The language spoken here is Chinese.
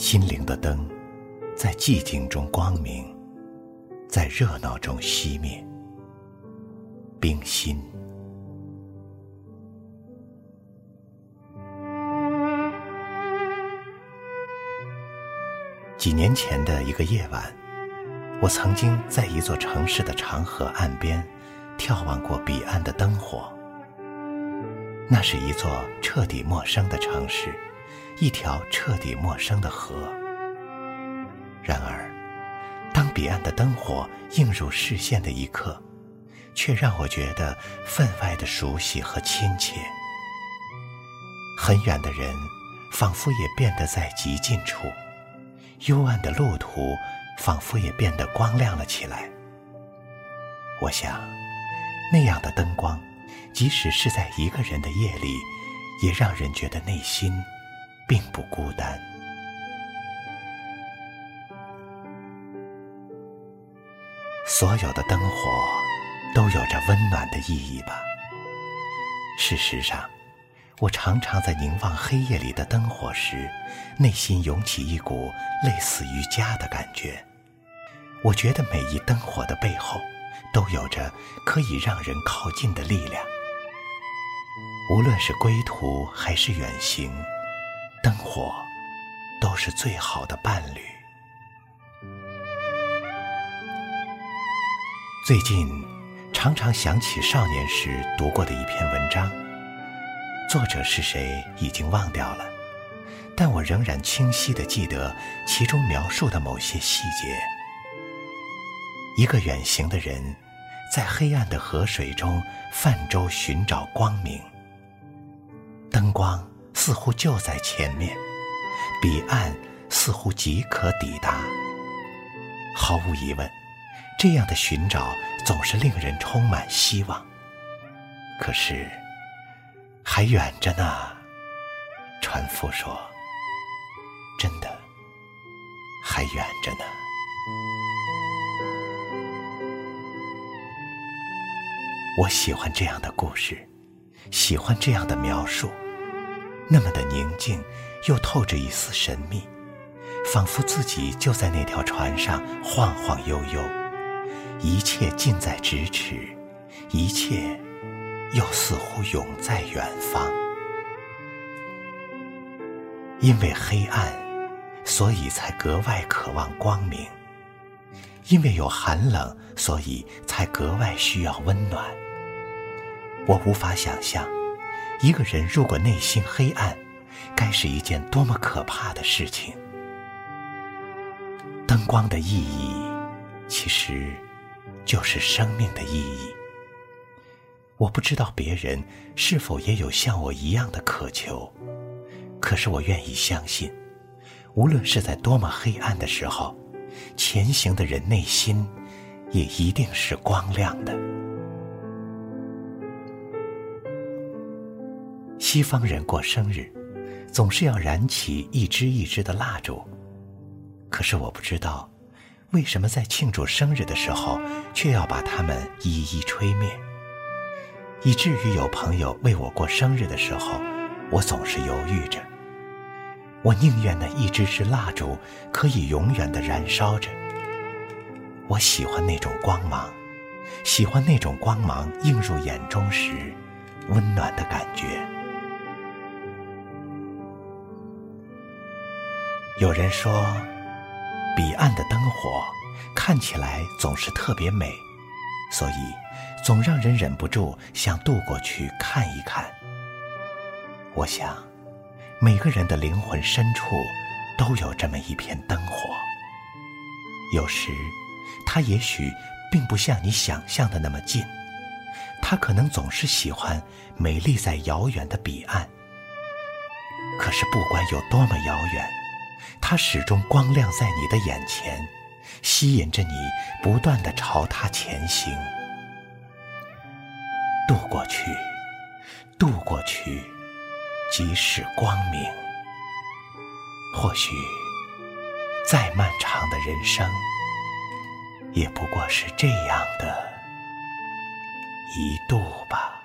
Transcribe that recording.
心灵的灯，在寂静中光明，在热闹中熄灭。冰心。几年前的一个夜晚，我曾经在一座城市的长河岸边，眺望过彼岸的灯火。那是一座彻底陌生的城市，一条彻底陌生的河。然而，当彼岸的灯火映入视线的一刻，却让我觉得分外的熟悉和亲切。很远的人，仿佛也变得在极近处；幽暗的路途，仿佛也变得光亮了起来。我想，那样的灯光。即使是在一个人的夜里，也让人觉得内心并不孤单。所有的灯火都有着温暖的意义吧。事实上，我常常在凝望黑夜里的灯火时，内心涌起一股类似于家的感觉。我觉得每一灯火的背后，都有着可以让人靠近的力量。无论是归途还是远行，灯火都是最好的伴侣。最近常常想起少年时读过的一篇文章，作者是谁已经忘掉了，但我仍然清晰的记得其中描述的某些细节。一个远行的人，在黑暗的河水中泛舟寻找光明。灯光似乎就在前面，彼岸似乎即可抵达。毫无疑问，这样的寻找总是令人充满希望。可是，还远着呢。船夫说：“真的，还远着呢。”我喜欢这样的故事。喜欢这样的描述，那么的宁静，又透着一丝神秘，仿佛自己就在那条船上晃晃悠悠，一切近在咫尺，一切又似乎永在远方。因为黑暗，所以才格外渴望光明；因为有寒冷，所以才格外需要温暖。我无法想象，一个人如果内心黑暗，该是一件多么可怕的事情。灯光的意义，其实就是生命的意义。我不知道别人是否也有像我一样的渴求，可是我愿意相信，无论是在多么黑暗的时候，前行的人内心也一定是光亮的。西方人过生日，总是要燃起一支一支的蜡烛。可是我不知道，为什么在庆祝生日的时候，却要把它们一一吹灭。以至于有朋友为我过生日的时候，我总是犹豫着。我宁愿那一支支蜡烛可以永远的燃烧着。我喜欢那种光芒，喜欢那种光芒映入眼中时，温暖的感觉。有人说，彼岸的灯火看起来总是特别美，所以总让人忍不住想渡过去看一看。我想，每个人的灵魂深处都有这么一片灯火。有时，它也许并不像你想象的那么近，它可能总是喜欢美丽在遥远的彼岸。可是，不管有多么遥远。它始终光亮在你的眼前，吸引着你不断的朝它前行。渡过去，渡过去，即是光明。或许，再漫长的人生，也不过是这样的一度吧。